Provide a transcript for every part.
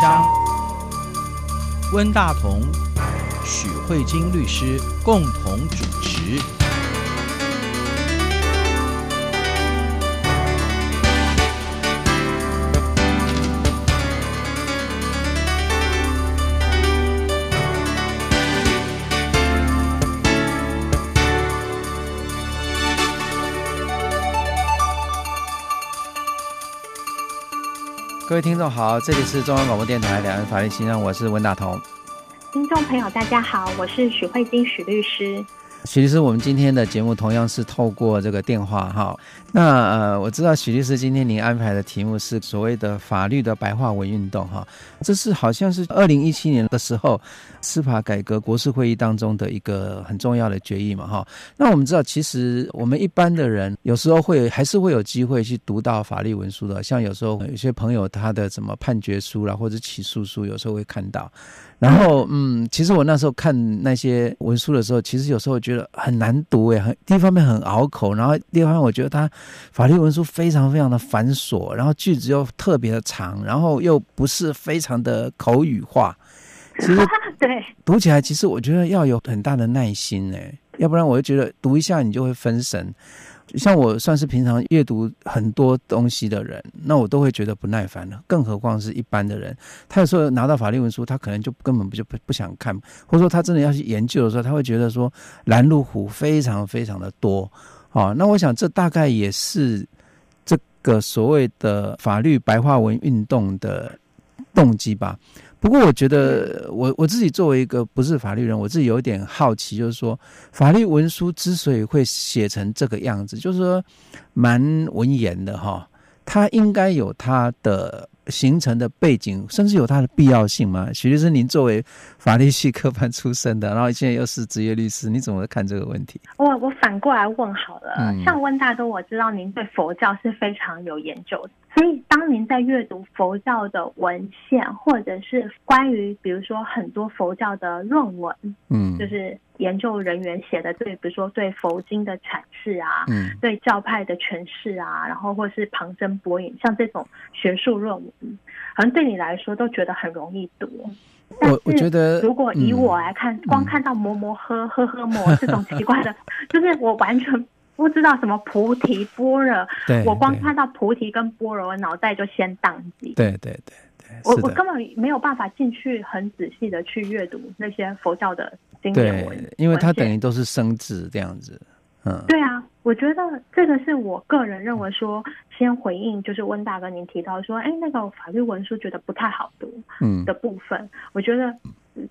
箱，温大同、许慧晶律师共同主持。各位听众好，这里是中央广播电台两岸法律新闻，我是文大同。听众朋友大家好，我是许慧晶许律师。许律师，我们今天的节目同样是透过这个电话哈。那呃，我知道许律师今天您安排的题目是所谓的法律的白话文运动哈。这是好像是二零一七年的时候司法改革国事会议当中的一个很重要的决议嘛哈。那我们知道，其实我们一般的人有时候会还是会有机会去读到法律文书的，像有时候有些朋友他的什么判决书啦或者起诉书，有时候会看到。然后，嗯，其实我那时候看那些文书的时候，其实有时候觉得很难读诶，很第一方面很拗口，然后第二方面我觉得它法律文书非常非常的繁琐，然后句子又特别的长，然后又不是非常的口语化。其实对读起来，其实我觉得要有很大的耐心诶，要不然我就觉得读一下你就会分神。像我算是平常阅读很多东西的人，那我都会觉得不耐烦了，更何况是一般的人。他有时候拿到法律文书，他可能就根本不就不不想看，或者说他真的要去研究的时候，他会觉得说拦路虎非常非常的多。啊，那我想这大概也是这个所谓的法律白话文运动的动机吧。不过，我觉得我我自己作为一个不是法律人，我自己有点好奇，就是说法律文书之所以会写成这个样子，就是说蛮文言的哈，它应该有它的形成的背景，甚至有它的必要性吗？许律师，您作为法律系科班出身的，然后现在又是职业律师，你怎么看这个问题？我我反过来问好了，嗯、像温大哥，我知道您对佛教是非常有研究的。所以，当您在阅读佛教的文献，或者是关于比如说很多佛教的论文，嗯，就是研究人员写的对，比如说对佛经的阐释啊，嗯，对教派的诠释啊，然后或是旁征博引，像这种学术论文，好像对你来说都觉得很容易读。我我觉得，如果以我来看，嗯、光看到摩摩呵呵呵摩这种奇怪的，就是我完全。不知道什么菩提般若，对，我光看到菩提跟般若，我脑袋就先宕机。对对对对，我我根本没有办法进去很仔细的去阅读那些佛教的经典文，因为它等于都是生字这样子。嗯，对啊，我觉得这个是我个人认为说，先回应就是温大哥您提到说，哎，那个法律文书觉得不太好读，嗯的部分，嗯、我觉得。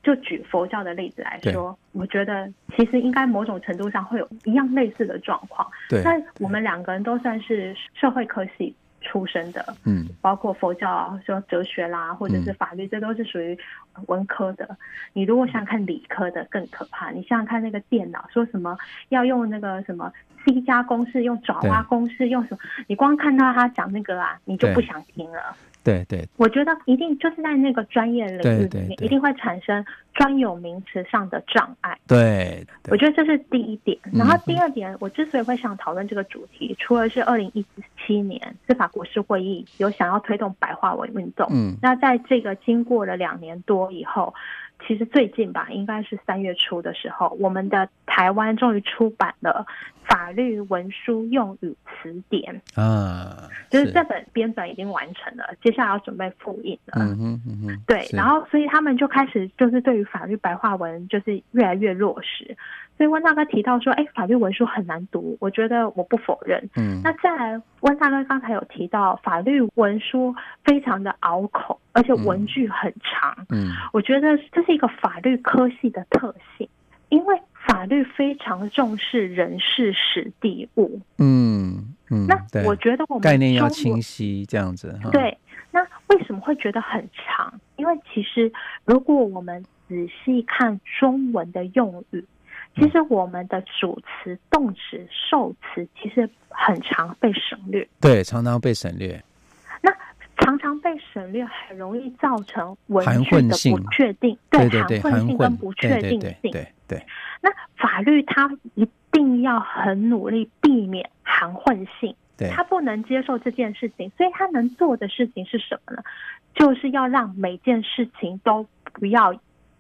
就举佛教的例子来说，我觉得其实应该某种程度上会有一样类似的状况。对，那我们两个人都算是社会科系出身的，嗯，包括佛教啊说哲学啦，或者是法律，这都是属于文科的。你如果想想看理科的更可怕，你想想看那个电脑说什么要用那个什么 C 加公式，用爪哇公式，用什么？你光看到他讲那个啊，你就不想听了。对对，我觉得一定就是在那个专业领域里面，一定会产生专有名词上的障碍。对，我觉得这是第一点。然后第二点，我之所以会想讨论这个主题，除了是二零一七年司法国事会议有想要推动白话文运动，嗯，那在这个经过了两年多以后。其实最近吧，应该是三月初的时候，我们的台湾终于出版了《法律文书用语词典》啊，就是这本编本已经完成了，接下来要准备复印了。嗯哼嗯哼，对，然后所以他们就开始就是对于法律白话文就是越来越落实。所以温大哥提到说，哎，法律文书很难读，我觉得我不否认。嗯，那再来，温大哥刚才有提到法律文书非常的拗口，而且文句很长。嗯，我觉得这是一个法律科系的特性，因为法律非常重视人事史地物。嗯嗯，那我觉得我们概念要清晰，这样子。对，那为什么会觉得很长？因为其实如果我们仔细看中文的用语。其实我们的主词、动词、受词其实很常被省略，对，常常被省略。那常常被省略，很容易造成文句的不确定，对，含混性跟不确定性。对对，对，对。那法律它一定要很努力避免含混性，对，他不能接受这件事情，所以他能做的事情是什么呢？就是要让每件事情都不要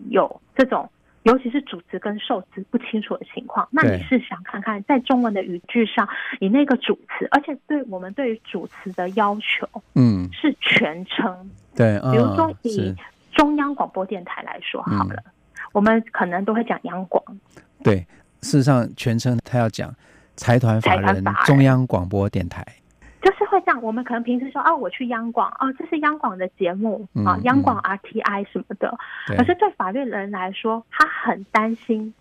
有这种，尤其是主词跟受词不清楚的情况。那你是想看看，在中文的语句上，你那个主词，而且对我们对于主词的要求，嗯，是全称。对，比如说以中央广播电台来说好了，嗯、我们可能都会讲央广。对，事实上全称他要讲。财团法人中央广播电台，就是会这样。我们可能平时说哦，我去央广哦，这是央广的节目啊，央广 RTI 什么的。可是对法律人来说，他很担心，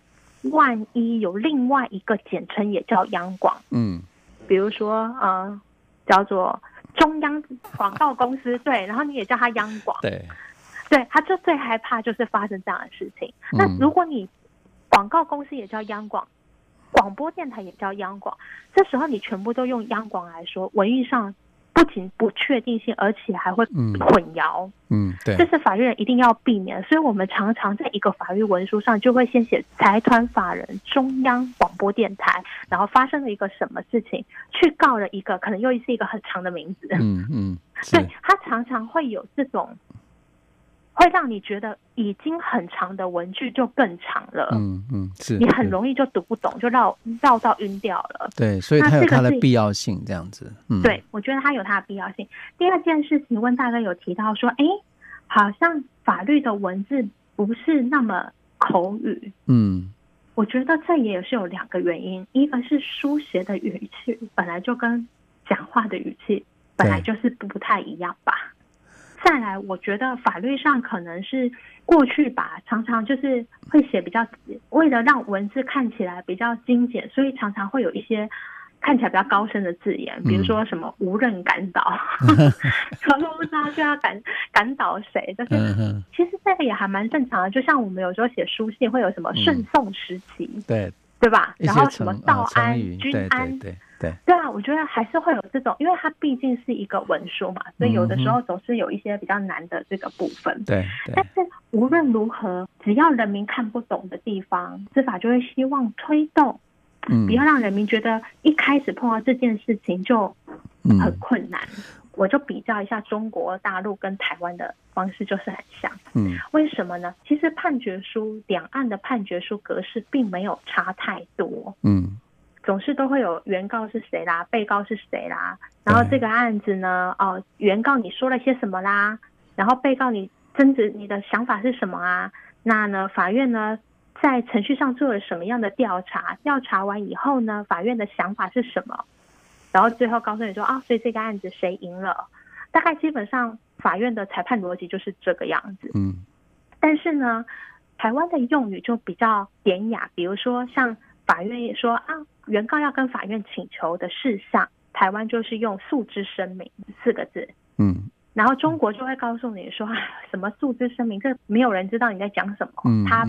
万一有另外一个简称也叫央广，嗯，比如说呃，叫做中央广告公司，对，然后你也叫他央广，对，对，他就最害怕就是发生这样的事情。那如果你广告公司也叫央广。广播电台也叫央广，这时候你全部都用央广来说，文义上不仅不确定性，而且还会混淆。嗯，嗯，对，这是法律人一定要避免。所以我们常常在一个法律文书上就会先写财团法人中央广播电台，然后发生了一个什么事情，去告了一个可能又是一个很长的名字。嗯嗯，对，他常常会有这种。会让你觉得已经很长的文句就更长了，嗯嗯，是你很容易就读不懂，就绕绕到晕掉了。对，所以它有它的必要性，这样子。嗯，对，我觉得它有它的必要性。第二件事情，问大哥有提到说，哎，好像法律的文字不是那么口语。嗯，我觉得这也是有两个原因，一个是书写的语气本来就跟讲话的语气本来就是不太一样吧。再来，我觉得法律上可能是过去吧，常常就是会写比较，为了让文字看起来比较精简，所以常常会有一些看起来比较高深的字眼，比如说什么无人赶倒，然后不知道就要赶赶倒谁，但是其实这个也还蛮正常的，就像我们有时候写书信会有什么顺送时期，嗯、对对吧？然后什么道安、君安。对对对啊，我觉得还是会有这种，因为它毕竟是一个文书嘛，所以有的时候总是有一些比较难的这个部分。对，但是无论如何，只要人民看不懂的地方，司法就会希望推动，嗯，不要让人民觉得一开始碰到这件事情就很困难。我就比较一下中国大陆跟台湾的方式，就是很像。嗯，为什么呢？其实判决书两岸的判决书格式并没有差太多。嗯。总是都会有原告是谁啦，被告是谁啦，然后这个案子呢，哦，原告你说了些什么啦，然后被告你争执你的想法是什么啊？那呢，法院呢在程序上做了什么样的调查？调查完以后呢，法院的想法是什么？然后最后告诉你说啊，所以这个案子谁赢了？大概基本上法院的裁判逻辑就是这个样子。嗯，但是呢，台湾的用语就比较典雅，比如说像法院也说啊。原告要跟法院请求的事项，台湾就是用诉之声明四个字，嗯，然后中国就会告诉你说，什么诉之声明，这没有人知道你在讲什么，嗯，他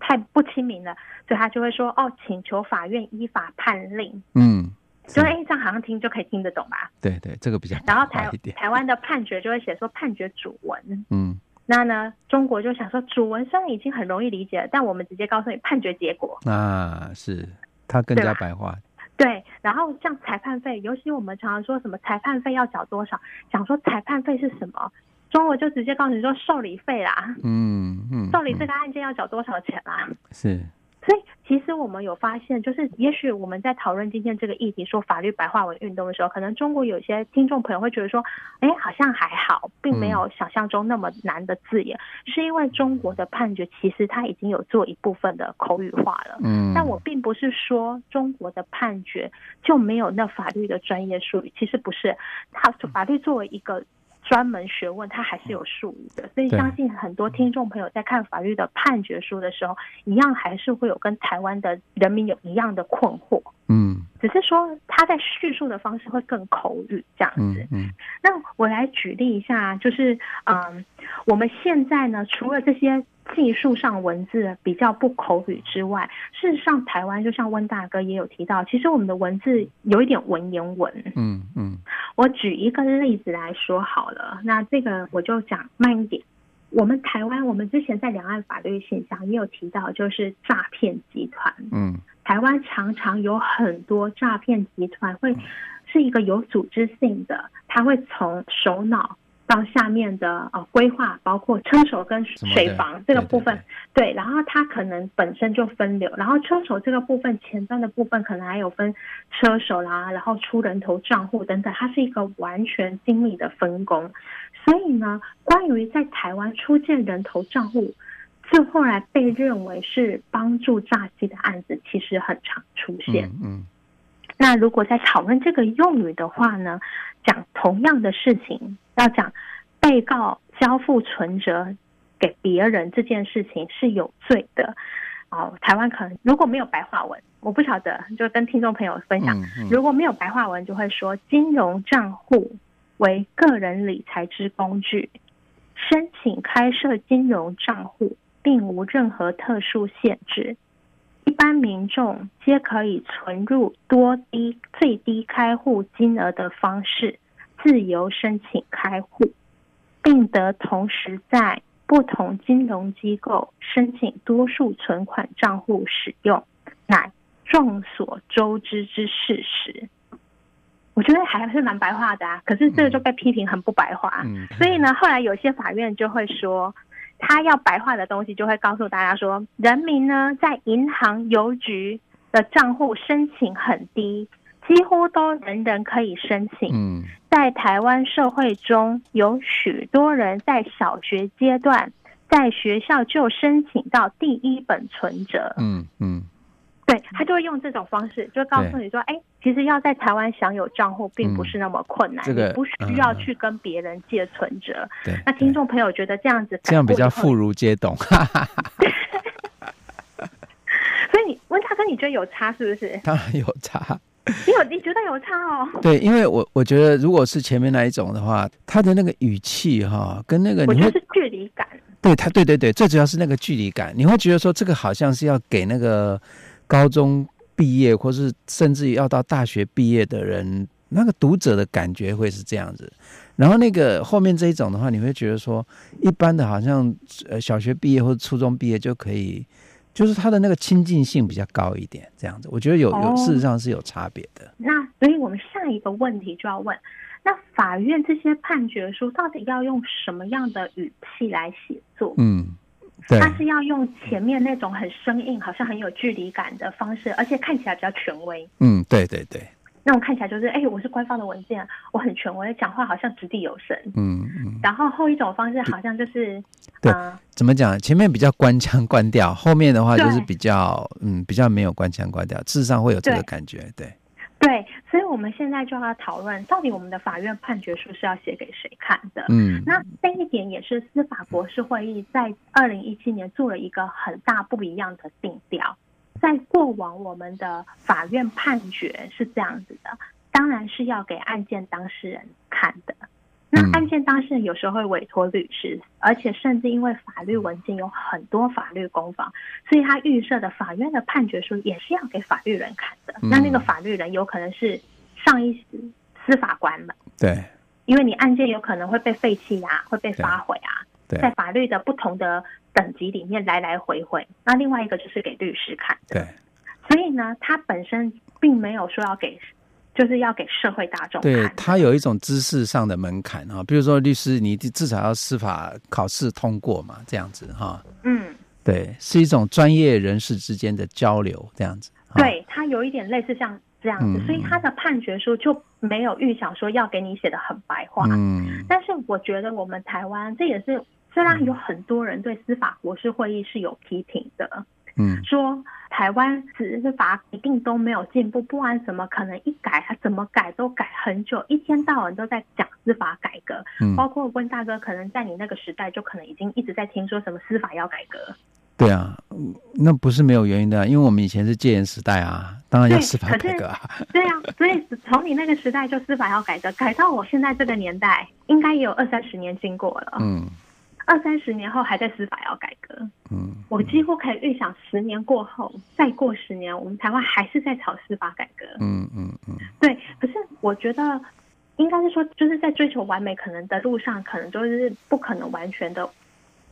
太不亲民了，所以他就会说，哦，请求法院依法判令，嗯，就哎，这样好像听就可以听得懂吧？对对，这个比较，然后台台湾的判决就会写说判决主文，嗯，那呢，中国就想说主文虽然已经很容易理解了，但我们直接告诉你判决结果，啊，是。它更加白话，对。然后像裁判费，尤其我们常常说什么裁判费要缴多少，想说裁判费是什么，中国就直接告诉你说受理费啦，嗯嗯，受理这个案件要缴多少钱啦，是。所以，其实我们有发现，就是也许我们在讨论今天这个议题，说法律白话文运动的时候，可能中国有些听众朋友会觉得说，哎，好像还好，并没有想象中那么难的字眼，嗯、是因为中国的判决其实它已经有做一部分的口语化了。嗯，但我并不是说中国的判决就没有那法律的专业术语，其实不是，它法律作为一个。专门学问，它还是有术语的，所以相信很多听众朋友在看法律的判决书的时候，一样还是会有跟台湾的人民有一样的困惑。嗯，只是说他在叙述的方式会更口语这样子。嗯，嗯，那我来举例一下，就是嗯，我们现在呢，除了这些。技术上文字比较不口语之外，事实上台湾就像温大哥也有提到，其实我们的文字有一点文言文。嗯嗯，我举一个例子来说好了，那这个我就讲慢一点。我们台湾，我们之前在两岸法律现象也有提到，就是诈骗集团。嗯，台湾常常有很多诈骗集团会是一个有组织性的，他会从首脑到下面的呃规划，包括车手跟水房这个部分，对，对，对，对，然后它可能本身就分流，然后车手这个部分前端的部分可能还有分车手啦，然后出人头账户等等，它是一个完全精密的分工。所以呢，关于在台湾出现人头账户，就后来被认为是帮助诈欺的案子，其实很常出现。嗯。嗯那如果在讨论这个用语的话呢，讲同样的事情，要讲被告交付存折给别人这件事情是有罪的。哦，台湾可能如果没有白话文，我不晓得，就跟听众朋友分享，如果没有白话文，就会说金融账户为个人理财之工具，申请开设金融账户并无任何特殊限制。一般民众皆可以存入多低最低开户金额的方式，自由申请开户，并得同时在不同金融机构申请多数存款账户使用，乃众所周知之事实。我觉得还是蛮白话的啊，可是这个就被批评很不白话。所以呢，后来有些法院就会说。他要白话的东西，就会告诉大家说，人民呢在银行、邮局的账户申请很低，几乎都人人可以申请。嗯，在台湾社会中有许多人在小学阶段在学校就申请到第一本存折。嗯嗯。对，他就会用这种方式，就告诉你说，哎，其实要在台湾享有账户并不是那么困难，嗯这个、你不需要去跟别人借存折。对、嗯，那听众朋友觉得这样子这样比较妇孺皆懂。所以你温大哥，你觉得有差是不是？当然有差。你有你觉得有差哦？对，因为我我觉得如果是前面那一种的话，他的那个语气哈，跟那个我觉得是距离感。对他，对对对，最主要是那个距离感，你会觉得说这个好像是要给那个。高中毕业，或是甚至于要到大学毕业的人，那个读者的感觉会是这样子。然后那个后面这一种的话，你会觉得说，一般的好像呃小学毕业或者初中毕业就可以，就是他的那个亲近性比较高一点，这样子。我觉得有有事实上是有差别的。那所以我们下一个问题就要问，那法院这些判决书到底要用什么样的语气来写作？嗯。他是要用前面那种很生硬，好像很有距离感的方式，而且看起来比较权威。嗯，对对对，那种看起来就是，哎、欸，我是官方的文件，我很权威，讲话好像掷地有声。嗯嗯。然后后一种方式好像就是，对，呃、怎么讲？前面比较官腔官调，后面的话就是比较，嗯，比较没有官腔官调，事实上会有这个感觉，对。对对，所以我们现在就要讨论，到底我们的法院判决书是要写给谁看的？嗯，那这一点也是司法国是会议在二零一七年做了一个很大不一样的定调。在过往，我们的法院判决是这样子的，当然是要给案件当事人看的。那案件当事人有时候会委托律师，而且甚至因为法律文件有很多法律攻防，所以他预设的法院的判决书也是要给法律人看的。那那个法律人有可能是上一司法官们，对，因为你案件有可能会被废弃啊，会被发回啊，在法律的不同的等级里面来来回回。那另外一个就是给律师看的，对，所以呢，他本身并没有说要给。就是要给社会大众。对，他有一种知识上的门槛啊，比如说律师，你至少要司法考试通过嘛，这样子哈。嗯，对，是一种专业人士之间的交流，这样子。对，他有一点类似像这样子，嗯，所以他的判决书就没有预想说要给你写的很白话。嗯，但是我觉得我们台湾这也是虽然有很多人对司法国是会议是有批评的。嗯，说台湾司法一定都没有进步，不然怎么可能一改，他怎么改都改很久，一天到晚都在讲司法改革。嗯，包括温大哥，可能在你那个时代就可能已经一直在听说什么司法要改革。对啊，那不是没有原因的，因为我们以前是戒严时代啊，当然要司法改革啊。对啊，所以从你那个时代就司法要改革，改到我现在这个年代，应该也有二三十年经过了。嗯。二三十年后还在司法要改革，嗯，我几乎可以预想十年过后，再过十年，我们台湾还是在吵司法改革，嗯嗯嗯，对。可是我觉得，应该是说，就是在追求完美可能的路上，可能就是不可能完全的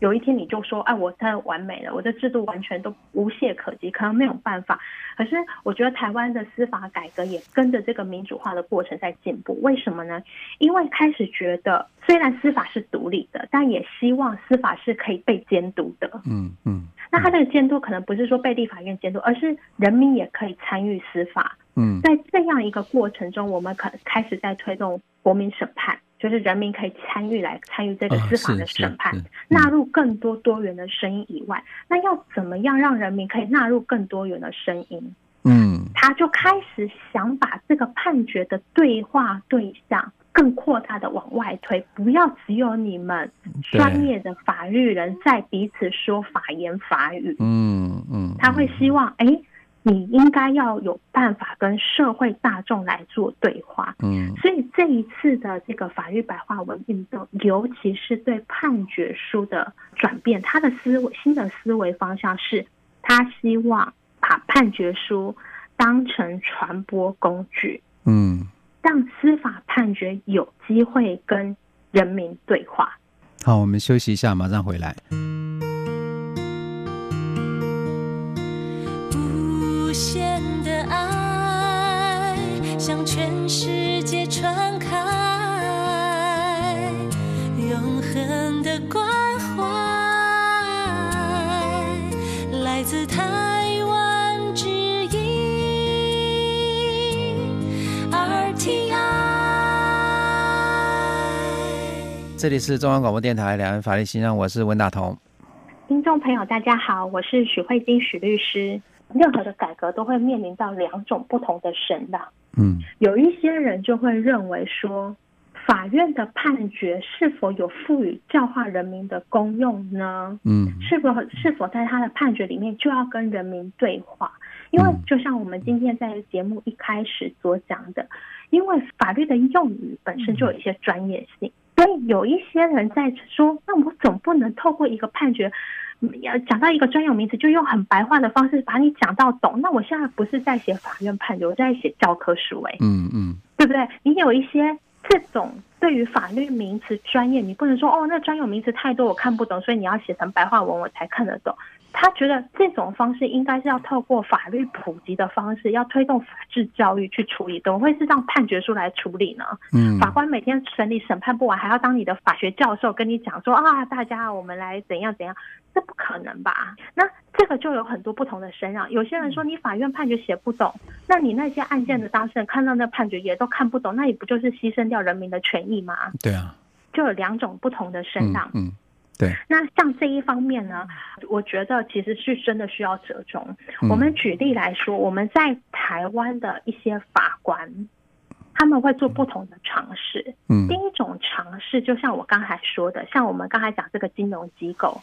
有一天你就说，哎，我太完美了，我的制度完全都无懈可击，可能没有办法。可是我觉得台湾的司法改革也跟着这个民主化的过程在进步。为什么呢？因为开始觉得，虽然司法是独立的，但也希望司法是可以被监督的。嗯嗯。那他这个监督可能不是说被立法院监督，而是人民也可以参与司法。嗯。在这样一个过程中，我们可能开始在推动国民审判。就是人民可以参与来参与这个司法的审判，纳入更多多元的声音以外，那要怎么样让人民可以纳入更多元的声音？嗯，他就开始想把这个判决的对话对象更扩大的往外推，不要只有你们专业的法律人在彼此说法言法语。嗯嗯，他会希望哎。诶你应该要有办法跟社会大众来做对话，嗯，所以这一次的这个法律白话文运动，尤其是对判决书的转变，他的思维新的思维方向是，他希望把判决书当成传播工具，嗯，让司法判决有机会跟人民对话。好，我们休息一下，马上回来。限的爱向全世界传开，永恒的关怀来自台湾之音 RTI。这里是中央广播电台两岸法律信箱，我是温大同。听众朋友，大家好，我是许慧金许律师。任何的改革都会面临到两种不同的声浪。嗯，有一些人就会认为说，法院的判决是否有赋予教化人民的功用呢？嗯，是否是否在他的判决里面就要跟人民对话？因为就像我们今天在节目一开始所讲的，因为法律的用语本身就有一些专业性，所以有一些人在说，那我总不能透过一个判决。要讲到一个专有名词，就用很白话的方式把你讲到懂。那我现在不是在写法院判决，我在写教科书，欸，哎，嗯嗯，对不对？你有一些这种对于法律名词专业，你不能说哦，那专有名词太多，我看不懂，所以你要写成白话文我才看得懂。他觉得这种方式应该是要透过法律普及的方式，要推动法治教育去处理，怎么会是让判决书来处理呢？嗯，法官每天审理审判不完，还要当你的法学教授跟你讲说啊，大家我们来怎样怎样，这不可能吧？那这个就有很多不同的声浪。有些人说你法院判决写不懂，那你那些案件的当事人看到那判决也都看不懂，那你不就是牺牲掉人民的权益吗？对啊，就有两种不同的声浪。嗯。嗯对，那像这一方面呢，我觉得其实是真的需要折中。嗯、我们举例来说，我们在台湾的一些法官，他们会做不同的尝试。嗯，第一种尝试，就像我刚才说的，像我们刚才讲这个金融机构，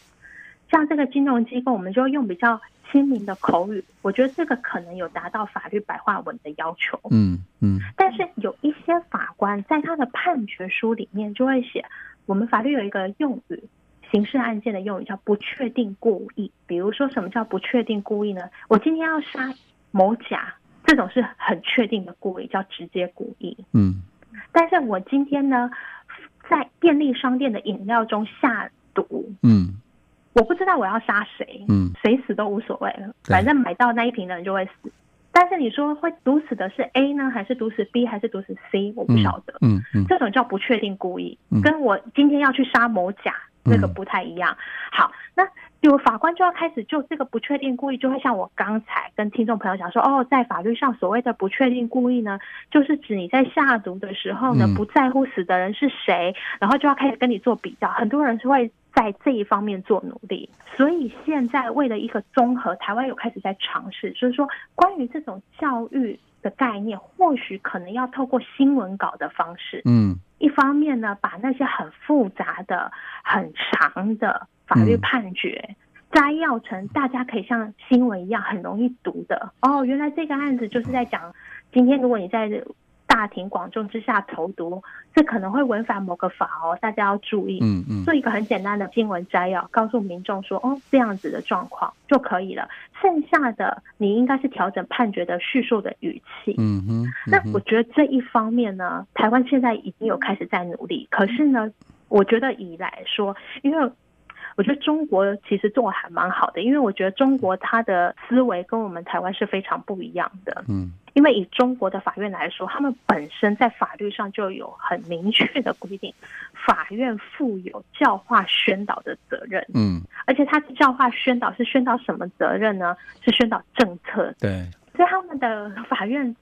像这个金融机构，我们就用比较亲民的口语，我觉得这个可能有达到法律白话文的要求。嗯嗯，但是有一些法官在他的判决书里面就会写，我们法律有一个用语。刑事案件的用语叫不确定故意，比如说什么叫不确定故意呢？我今天要杀某甲，这种是很确定的故意，叫直接故意。嗯，但是我今天呢，在便利商店的饮料中下毒，嗯，我不知道我要杀谁，嗯，谁死都无所谓了，反正买到那一瓶的人就会死。但是你说会毒死的是 A 呢，还是毒死 B，还是毒死 C？我不晓得。嗯嗯，嗯，这种叫不确定故意，跟我今天要去杀某甲。这个不太一样。好，那有法官就要开始就这个不确定故意，就会像我刚才跟听众朋友讲说，哦，在法律上所谓的不确定故意呢，就是指你在下毒的时候呢，不在乎死的人是谁，然后就要开始跟你做比较。很多人是会在这一方面做努力，所以现在为了一个综合，台湾有开始在尝试，就是说关于这种教育的概念，或许可能要透过新闻稿的方式，嗯。一方面呢，把那些很复杂的、很长的法律判决摘要成大家可以像新闻一样很容易读的。哦，原来这个案子就是在讲，今天如果你在大庭广众之下投毒，这可能会违反某个法哦，大家要注意。嗯嗯，做一个很简单的新闻摘要，告诉民众说，哦，这样子的状况就可以了。剩下的你应该是调整判决的叙述的语气。嗯哼。嗯哼，那我觉得这一方面呢，台湾现在已经有开始在努力。可是呢，我觉得以来说，因为我觉得中国其实做的还蛮好的，因为我觉得中国它的思维跟我们台湾是非常不一样的。嗯，因为以中国的法院来说，他们本身在法律上就有很明确的规定，法院负有教化宣导的责任。嗯，而且他教化宣导是宣导什么责任呢？是宣导政策。对，所以他们的法院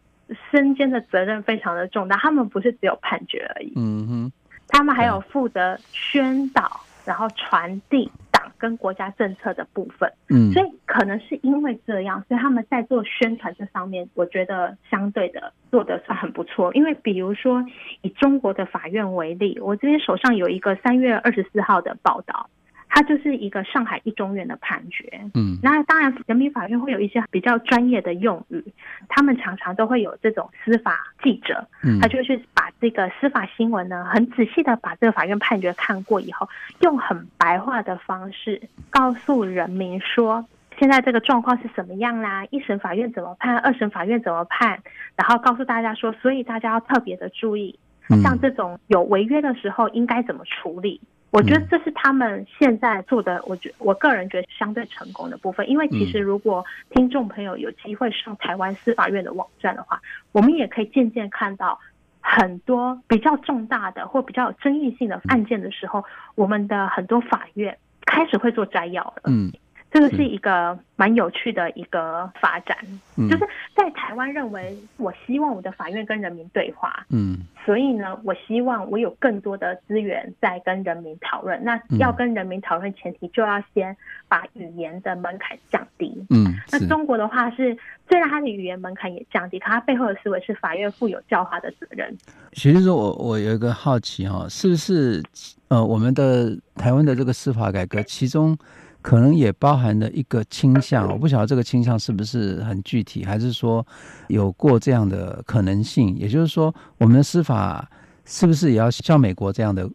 身兼的责任非常的重大，他们不是只有判决而已。嗯哼。他们还有负责宣导，然后传递党跟国家政策的部分。嗯，所以可能是因为这样，所以他们在做宣传这上面，我觉得相对的做得算很不错。因为比如说以中国的法院为例，我这边手上有一个三月二十四号的报道。它就是一个上海一中院的判决，嗯，那当然人民法院会有一些比较专业的用语，他们常常都会有这种司法记者，嗯，他就去把这个司法新闻呢，很仔细的把这个法院判决看过以后，用很白话的方式告诉人民说，现在这个状况是什么样啦，一审法院怎么判，二审法院怎么判，然后告诉大家说，所以大家要特别的注意，像这种有违约的时候应该怎么处理。我觉得这是他们现在做的，我觉我个人觉得相对成功的部分。因为其实如果听众朋友有机会上台湾司法院的网站的话，我们也可以渐渐看到很多比较重大的或比较有争议性的案件的时候，我们的很多法院开始会做摘要了。嗯。这个是。一个蛮有趣的一个发展，嗯，就是在台湾认为，我希望我的法院跟人民对话，嗯，所以呢，我希望我有更多的资源在跟人民讨论。那要跟人民讨论，前提就要先把语言的门槛降低，嗯，那中国的话是，虽然它的语言门槛也降低，可它背后的思维是法院负有教化的责任。其实说，我我有一个好奇哈，是不是呃，我们的台湾的这个司法改革，其中。可能也包含了一个倾向，我不晓得这个倾向是不是很具体，还是说有过这样的可能性？也就是说，我们的司法是不是也要像美国这样的，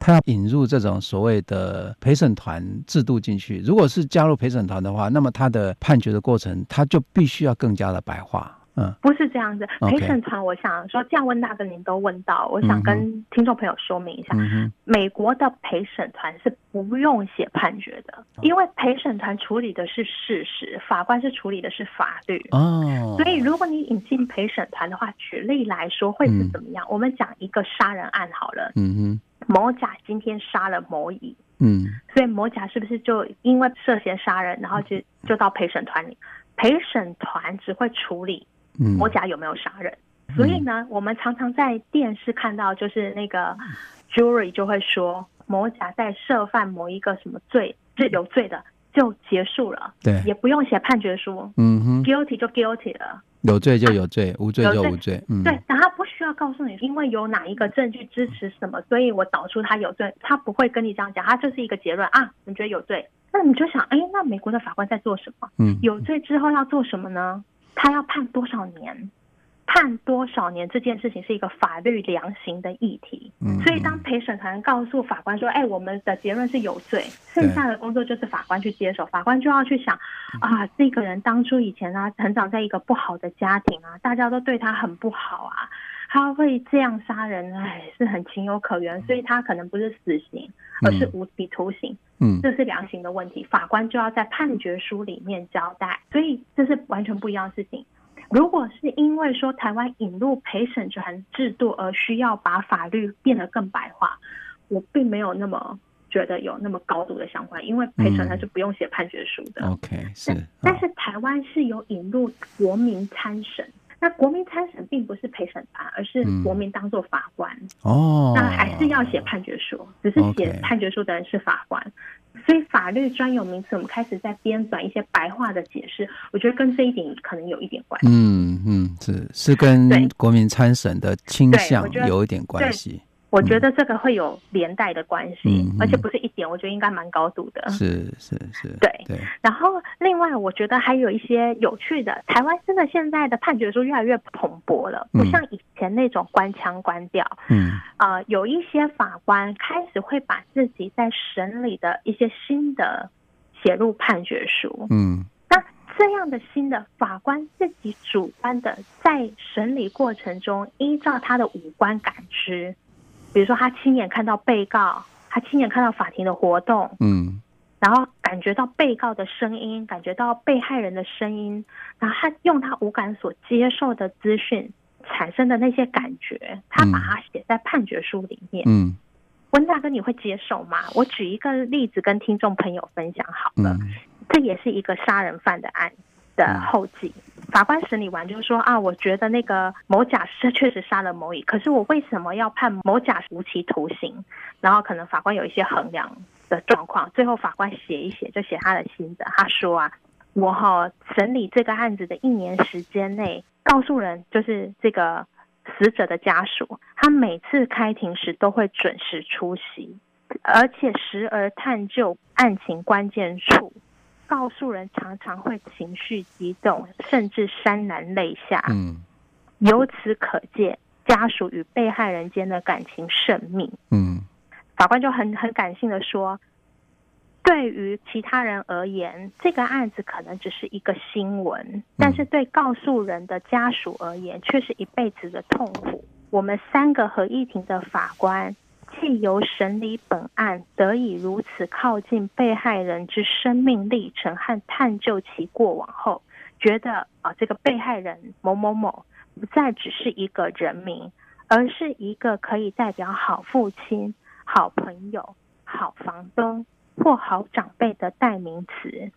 他要引入这种所谓的陪审团制度进去？如果是加入陪审团的话，那么他的判决的过程，他就必须要更加的白话。嗯，不是这样子。陪审团，我想说，这样问大哥您都问到，我想跟听众朋友说明一下，嗯、美国的陪审团是不用写判决的，因为陪审团处理的是事实，法官是处理的是法律。哦，所以如果你引进陪审团的话，举例来说会是怎么样？嗯、我们讲一个杀人案好了，嗯哼，某甲今天杀了某乙，嗯，所以某甲是不是就因为涉嫌杀人，然后就就到陪审团里？陪审团只会处理。某甲有没有杀人？嗯、所以呢，我们常常在电视看到，就是那个 jury 就会说，某甲在涉犯某一个什么罪是有罪的，就结束了，对，也不用写判决书，嗯哼，guilty 就 guilty 了，有罪就有罪，啊、无罪就无罪，嗯，对，但他不需要告诉你，因为有哪一个证据支持什么，所以我导出他有罪，他不会跟你这样讲，他就是一个结论啊，你觉得有罪，那你就想，哎，那美国的法官在做什么？嗯，有罪之后要做什么呢？他要判多少年？判多少年这件事情是一个法律量刑的议题。嗯，所以当陪审团告诉法官说：“哎，我们的结论是有罪。”剩下的工作就是法官去接手。法官就要去想：啊，这个人当初以前啊，成长在一个不好的家庭啊，大家都对他很不好啊，他会这样杀人，哎，是很情有可原。所以他可能不是死刑，而是无期徒刑。嗯，这是量刑的问题，法官就要在判决书里面交代。所以这是完全不一样的事情。如果是因为说台湾引入陪审团制度而需要把法律变得更白话，我并没有那么觉得有那么高度的相关，因为陪审团是不用写判决书的。OK，是。但是台湾是有引入国民参审，那国民参审并不是陪审团，而是国民当做法官。哦，那还是要写判决书，只是写判决书的人是法官。所以法律专有名词，我们开始在编纂一些白话的解释，我觉得跟这一点可能有一点关系。嗯嗯，是是跟国民参审的倾向有一点关系。我觉得这个会有连带的关系，嗯、而且不是一点，我觉得应该蛮高度的。是是是，对对。然后另外，我觉得还有一些有趣的，台湾真的现在的判决书越来越蓬勃了，不像以前那种官腔官调。嗯。啊、呃，有一些法官开始会把自己在审理的一些新的写入判决书。嗯。那这样的新的法官自己主观的在审理过程中，依照他的五官感知。比如说，他亲眼看到被告，他亲眼看到法庭的活动，嗯，然后感觉到被告的声音，感觉到被害人的声音，然后他用他五感所接受的资讯产生的那些感觉，他把它写在判决书里面。嗯，温大哥，你会接受吗？我举一个例子跟听众朋友分享好了，嗯、这也是一个杀人犯的案的后记。嗯、法官审理完就是说啊，我觉得那个某甲是确实杀了某乙，可是我为什么要判某甲无期徒刑？然后可能法官有一些衡量的状况，最后法官写一写，就写他的心得。他说啊，我哈审理这个案子的一年时间内，告诉人就是这个死者的家属，他每次开庭时都会准时出席，而且时而探究案情关键处。告诉人常常会情绪激动，甚至潸然泪下。嗯，由此可见，家属与被害人间的感情甚密。嗯。法官就很很感性的说，对于其他人而言，这个案子可能只是一个新闻，但是对告诉人的家属而言，却是一辈子的痛苦。我们三个合议庭的法官，借由审理本案，得以如此靠近被害人之生命历程和探究其过往后，觉得啊，这个被害人某某某不再只是一个人名，而是一个可以代表好父亲。好朋友、好房东或好长辈的代名词，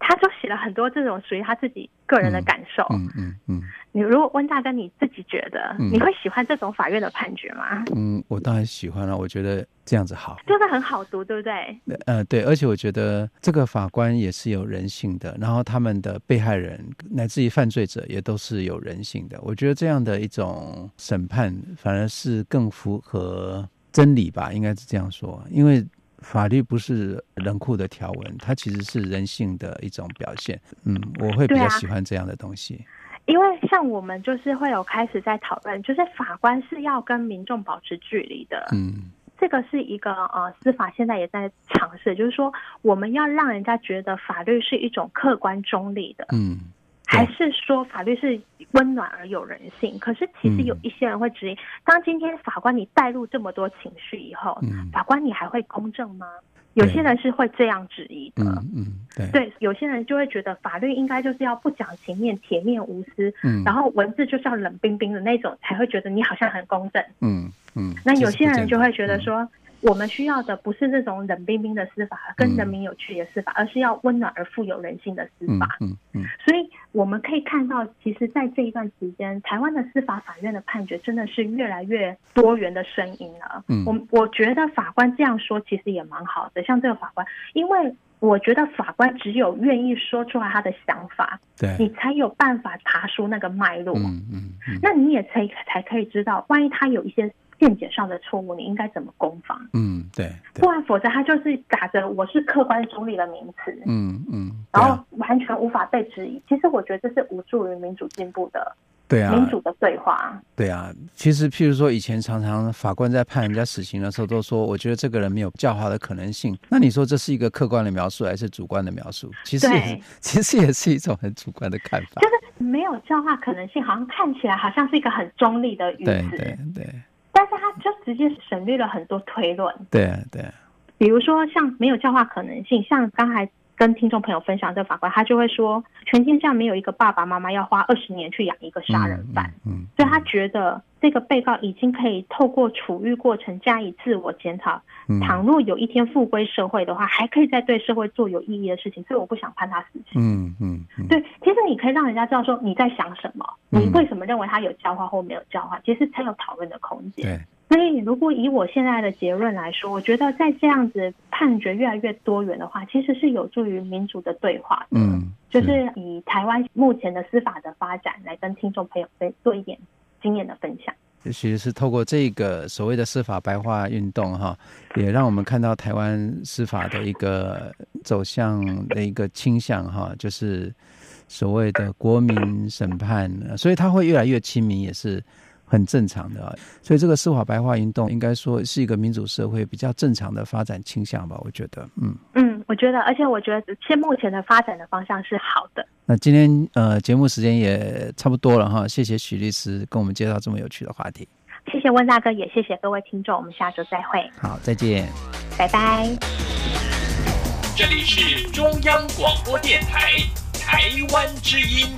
他就写了很多这种属于他自己个人的感受。嗯嗯嗯。你如果温大哥你自己觉得，嗯、你会喜欢这种法院的判决吗？嗯，我当然喜欢了。我觉得这样子好，就是很好读，对不对？呃，对，而且我觉得这个法官也是有人性的，然后他们的被害人乃至于犯罪者也都是有人性的。我觉得这样的一种审判反而是更符合。真理吧，应该是这样说，因为法律不是冷酷的条文，它其实是人性的一种表现。嗯，我会比较喜欢这样的东西。啊，因为像我们就是会有开始在讨论，就是法官是要跟民众保持距离的。嗯，这个是一个呃，司法现在也在尝试，就是说我们要让人家觉得法律是一种客观中立的。嗯。还是说法律是温暖而有人性？可是其实有一些人会质疑：当今天法官你带入这么多情绪以后，法官你还会公正吗？有些人是会这样质疑的。嗯，对，对，有些人就会觉得法律应该就是要不讲情面、铁面无私，然后文字就是要冷冰冰的那种，才会觉得你好像很公正。嗯嗯。那有些人就会觉得说。我们需要的不是那种冷冰冰的司法，跟人民有距离的司法，而是要温暖而富有人性的司法。嗯嗯。所以我们可以看到，其实，在这一段时间，台湾的司法法院的判决真的是越来越多元的声音了。嗯。我我觉得法官这样说，其实也蛮好的。像这个法官，因为我觉得法官只有愿意说出来他的想法，对，你才有办法查出那个脉络。嗯嗯。那你也才才可以知道，万一他有一些。见解上的错误，你应该怎么攻防？嗯，对，不然否则他就是打着我是客观中立的名词，嗯嗯，然后完全无法被质疑。其实我觉得这是无助于民主进步的，对啊，民主的对话，对啊。其实譬如说，以前常常法官在判人家死刑的时候，都说我觉得这个人没有教化的可能性。那你说这是一个客观的描述还是主观的描述？其实也，其实也是一种很主观的看法。就是没有教化可能性，好像看起来好像是一个很中立的语词，对对对。但是他就直接省略了很多推论，对啊，对。啊，比如说像没有教化可能性，像刚才跟听众朋友分享这个法官，他就会说，全天下没有一个爸爸妈妈要花二十年去养一个杀人犯，嗯，嗯，所以他觉得。这个被告已经可以透过处遇过程加以自我检讨。倘若有一天复归社会的话，还可以再对社会做有意义的事情。所以我不想判他死刑。嗯嗯，嗯对，其实你可以让人家知道说你在想什么，你为什么认为他有教化或没有教化，其实才有讨论的空间。对，所以如果以我现在的结论来说，我觉得在这样子判决越来越多元的话，其实是有助于民主的对话的。嗯，就是以台湾目前的司法的发展来跟听众朋友分做一点。经验的分享，其实是透过这个所谓的司法白话运动，哈，也让我们看到台湾司法的一个走向的一个倾向，哈，就是所谓的国民审判，所以它会越来越亲民，也是很正常的。所以这个司法白话运动，应该说是一个民主社会比较正常的发展倾向吧？我觉得，嗯嗯，我觉得，而且我觉得现目前的发展的方向是好的。那今天呃节目时间也差不多了哈，谢谢许律师跟我们介绍这么有趣的话题。谢谢温大哥，也谢谢各位听众，我们下周再会。好，再见，拜拜。这里是中央广播电台台湾之音。